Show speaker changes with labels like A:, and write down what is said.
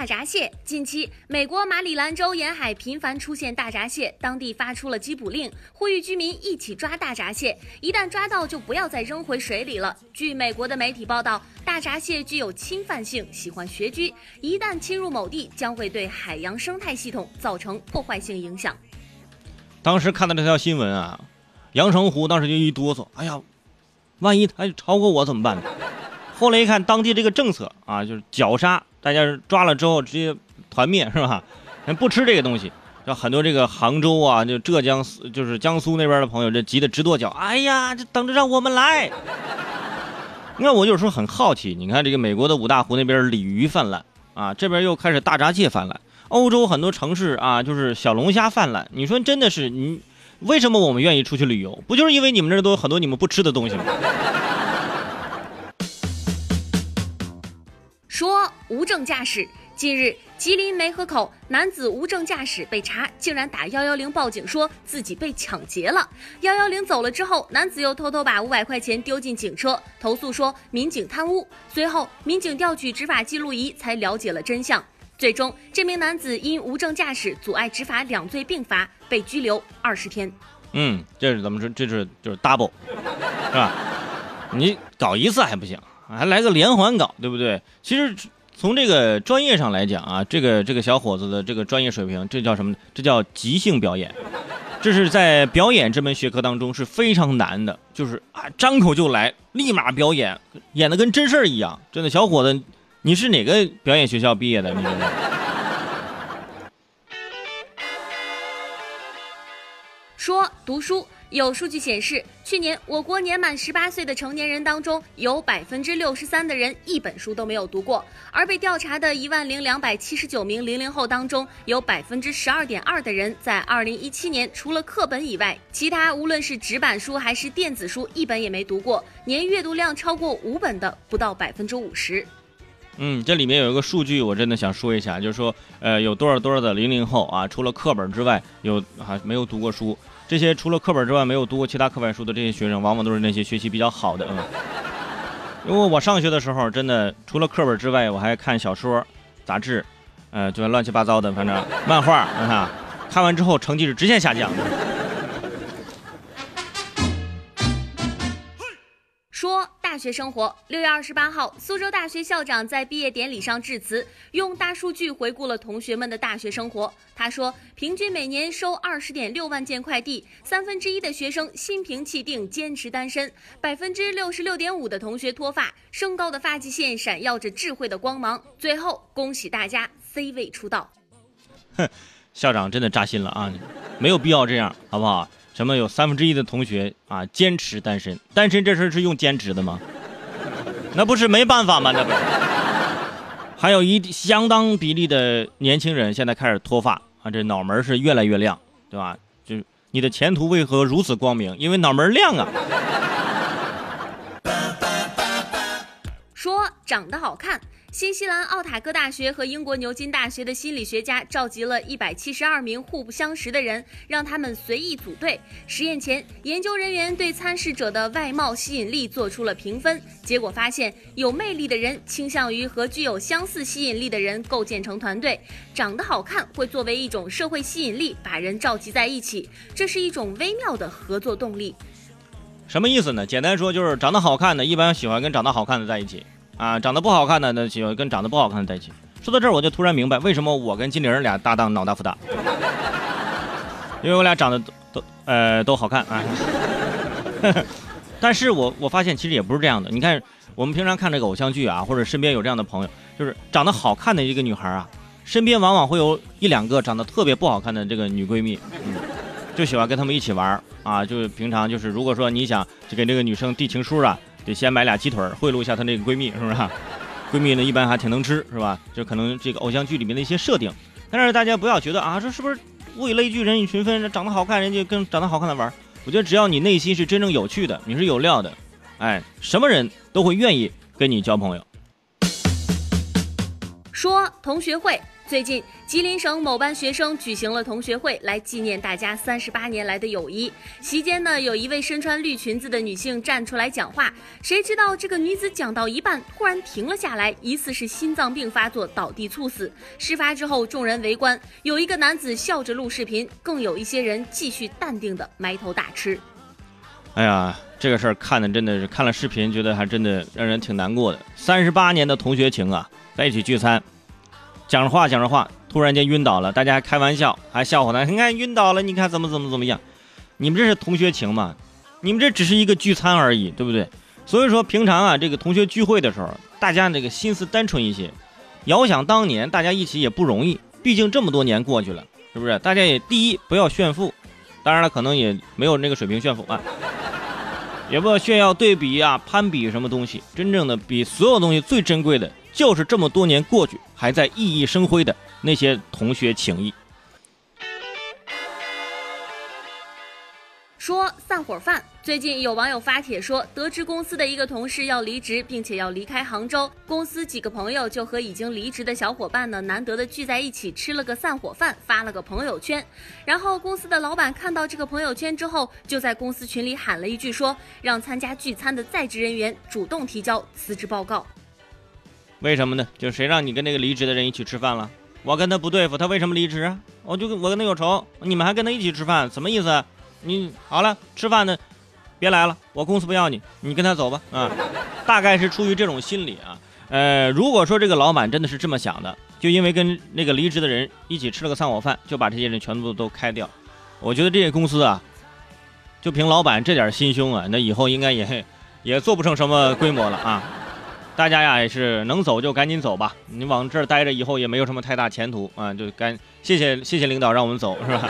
A: 大闸蟹。近期，美国马里兰州沿海频繁出现大闸蟹，当地发出了缉捕令，呼吁居民一起抓大闸蟹。一旦抓到，就不要再扔回水里了。据美国的媒体报道，大闸蟹具有侵犯性，喜欢穴居，一旦侵入某地，将会对海洋生态系统造成破坏性影响。
B: 当时看到这条新闻啊，阳澄湖当时就一哆嗦，哎呀，万一它超过我怎么办呢？后来一看，当地这个政策啊，就是绞杀，大家抓了之后直接团灭，是吧？人不吃这个东西，像很多这个杭州啊，就浙江，就是江苏那边的朋友，这急得直跺脚。哎呀，这等着让我们来。那我有时候很好奇，你看这个美国的五大湖那边鲤鱼泛滥啊，这边又开始大闸蟹泛滥，欧洲很多城市啊，就是小龙虾泛滥。你说真的是你，为什么我们愿意出去旅游？不就是因为你们这都有很多你们不吃的东西吗？
A: 无证驾驶。近日，吉林梅河口男子无证驾驶被查，竟然打幺幺零报警，说自己被抢劫了。幺幺零走了之后，男子又偷偷把五百块钱丢进警车，投诉说民警贪污。随后，民警调取执法记录仪，才了解了真相。最终，这名男子因无证驾驶阻碍执法两罪并罚，被拘留二十天。
B: 嗯，这是怎么说？这是就是 double，是吧？你搞一次还不行。还来个连环搞，对不对？其实从这个专业上来讲啊，这个这个小伙子的这个专业水平，这叫什么？这叫即兴表演。这是在表演这门学科当中是非常难的，就是啊，张口就来，立马表演，演的跟真事儿一样。真的，小伙子，你是哪个表演学校毕业的？你
A: 读书。有数据显示，去年我国年满十八岁的成年人当中，有百分之六十三的人一本书都没有读过；而被调查的一万零两百七十九名零零后当中，有百分之十二点二的人在二零一七年除了课本以外，其他无论是纸板书还是电子书，一本也没读过。年阅读量超过五本的不到百分之五十。
B: 嗯，这里面有一个数据，我真的想说一下，就是说，呃，有多少多少的零零后啊，除了课本之外，有还没有读过书。这些除了课本之外没有读过其他课外书的这些学生，往往都是那些学习比较好的。嗯，因为我上学的时候，真的除了课本之外，我还看小说、杂志，呃，就乱七八糟的，反正漫画，你看，看完之后成绩是直线下降。
A: 的。大学生活。六月二十八号，苏州大学校长在毕业典礼上致辞，用大数据回顾了同学们的大学生活。他说，平均每年收二十点六万件快递，三分之一的学生心平气定坚持单身，百分之六十六点五的同学脱发，升高的发际线闪耀着智慧的光芒。最后，恭喜大家 C 位出道。
B: 哼，校长真的扎心了啊！没有必要这样，好不好？什么有三分之一的同学啊坚持单身？单身这事是用坚持的吗？那不是没办法吗？那不是。还有一相当比例的年轻人现在开始脱发啊，这脑门是越来越亮，对吧？就是你的前途为何如此光明？因为脑门亮啊。
A: 说长得好看。新西兰奥塔哥大学和英国牛津大学的心理学家召集了一百七十二名互不相识的人，让他们随意组队。实验前，研究人员对参试者的外貌吸引力做出了评分，结果发现，有魅力的人倾向于和具有相似吸引力的人构建成团队。长得好看会作为一种社会吸引力，把人召集在一起，这是一种微妙的合作动力。
B: 什么意思呢？简单说就是长得好看的，一般喜欢跟长得好看的在一起。啊，长得不好看的那喜欢跟长得不好看的在一起。说到这儿，我就突然明白为什么我跟金玲俩搭档脑大福大，因为我俩长得都都呃都好看啊。但是我我发现其实也不是这样的。你看，我们平常看这个偶像剧啊，或者身边有这样的朋友，就是长得好看的一个女孩啊，身边往往会有一两个长得特别不好看的这个女闺蜜，嗯，就喜欢跟她们一起玩啊。就是平常就是如果说你想就给这个女生递情书啊。得先买俩鸡腿贿赂一下她那个闺蜜，是不是？闺蜜呢一般还挺能吃，是吧？就可能这个偶像剧里面的一些设定。但是大家不要觉得啊，这是不是物以类聚，人以群分？长得好看，人家跟长得好看的玩。我觉得只要你内心是真正有趣的，你是有料的，哎，什么人都会愿意跟你交朋友。
A: 说同学会。最近，吉林省某班学生举行了同学会，来纪念大家三十八年来的友谊。席间呢，有一位身穿绿裙子的女性站出来讲话，谁知道这个女子讲到一半，突然停了下来，疑似是心脏病发作倒地猝死。事发之后，众人围观，有一个男子笑着录视频，更有一些人继续淡定的埋头大吃。
B: 哎呀，这个事儿看的真的是看了视频，觉得还真的让人挺难过的。三十八年的同学情啊，在一起聚餐。讲着话讲着话，突然间晕倒了，大家还开玩笑，还笑话他。你看晕倒了，你看怎么怎么怎么样？你们这是同学情吗？你们这只是一个聚餐而已，对不对？所以说平常啊，这个同学聚会的时候，大家这个心思单纯一些。遥想当年，大家一起也不容易，毕竟这么多年过去了，是不是？大家也第一不要炫富，当然了，可能也没有那个水平炫富啊，也不要炫耀对比啊、攀比什么东西。真正的比所有东西最珍贵的。就是这么多年过去，还在熠熠生辉的那些同学情谊。
A: 说散伙饭，最近有网友发帖说，得知公司的一个同事要离职，并且要离开杭州，公司几个朋友就和已经离职的小伙伴呢，难得的聚在一起吃了个散伙饭，发了个朋友圈。然后公司的老板看到这个朋友圈之后，就在公司群里喊了一句，说让参加聚餐的在职人员主动提交辞职报告。
B: 为什么呢？就谁让你跟那个离职的人一起吃饭了？我跟他不对付，他为什么离职啊？我就跟我跟他有仇，你们还跟他一起吃饭，什么意思？你好了，吃饭呢，别来了，我公司不要你，你跟他走吧。啊，大概是出于这种心理啊。呃，如果说这个老板真的是这么想的，就因为跟那个离职的人一起吃了个散伙饭，就把这些人全部都开掉，我觉得这些公司啊，就凭老板这点心胸啊，那以后应该也也做不成什么规模了啊。大家呀也是能走就赶紧走吧，你往这儿待着以后也没有什么太大前途啊，就赶谢谢谢谢领导让我们走是吧？